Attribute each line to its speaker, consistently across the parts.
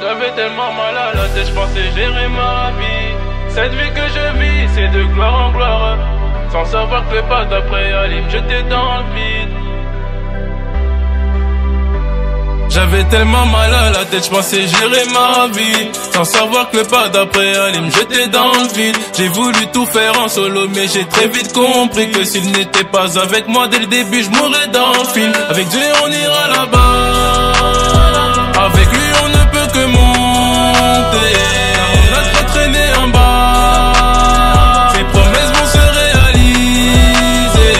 Speaker 1: J'avais tellement mal à la tête, je pensais gérer ma vie. Cette vie que je vis, c'est de gloire en gloire. Sans savoir que pas d'après me jeter dans le vide. J'avais tellement mal à la tête, je pensais gérer ma vie. Sans savoir que le pas d'après allait me jeter dans le vide. J'ai voulu tout faire en solo, mais j'ai très vite compris que s'il n'était pas avec moi dès le début, je mourrais dans le film. Avec Dieu, on ira là-bas. Avec lui, on ne peut que monter. On a traîné en bas. Ses promesses vont se réaliser.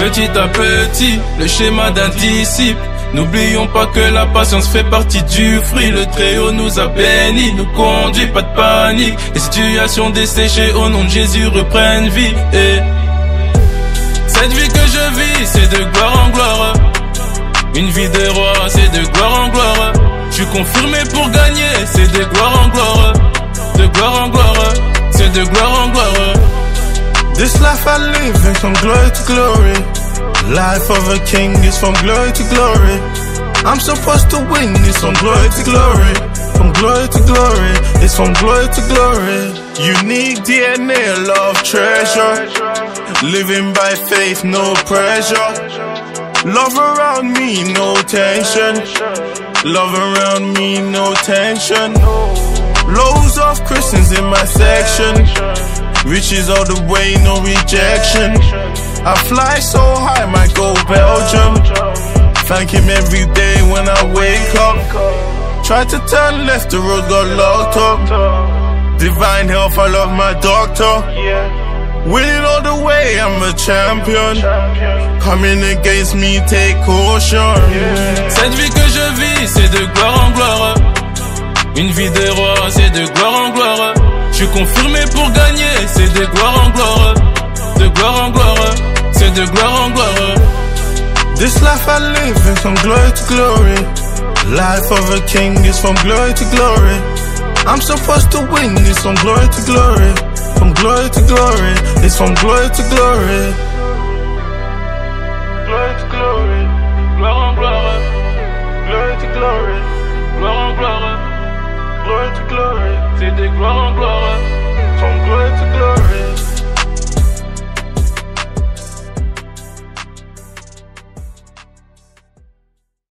Speaker 1: Petit à petit, le schéma d'un disciple. N'oublions pas que la patience fait partie du fruit. Le Très-Haut nous a bénis, nous conduit, pas de panique. Les situations desséchées au nom de Jésus reprennent vie. Et cette vie que je vis, c'est de gloire en gloire. Une vie de roi, c'est de gloire en gloire. Je suis confirmé pour gagner, c'est de gloire en gloire. De gloire en gloire, c'est de gloire en gloire.
Speaker 2: This life I live in from glory to glory. Life of a king is from glory to glory. I'm supposed to win, it's from glory to glory. From glory to glory, it's from glory to glory. Unique DNA, love, treasure. Living by faith, no pressure. Love around me, no tension. Love around me, no tension. Loads of Christians in my section. Riches all the way, no rejection. I fly so high, might go Belgium. Thank him every day when I wake up. Try to turn left, the road got locked up. Divine health, I love my doctor. Winning all the way, I'm a champion? Coming against me, take caution.
Speaker 1: Cette vie que je vis, c'est de gloire en gloire. Une vie de roi, c'est de gloire en gloire. Je suis confirmé pour gagner, c'est de gloire en gloire. De gloire en gloire, de gloire en gloire.
Speaker 2: This life I live is from glory to glory. Life of a king is from glory to glory. I'm supposed to win, it's from glory to glory. From glory to glory, it's from glory to glory. Glory to glory,
Speaker 1: Gloire en gloire,
Speaker 2: glory to glory,
Speaker 1: gloire en gloire.
Speaker 2: glory to glory.
Speaker 1: C'est en gloire.
Speaker 2: From glory to glory.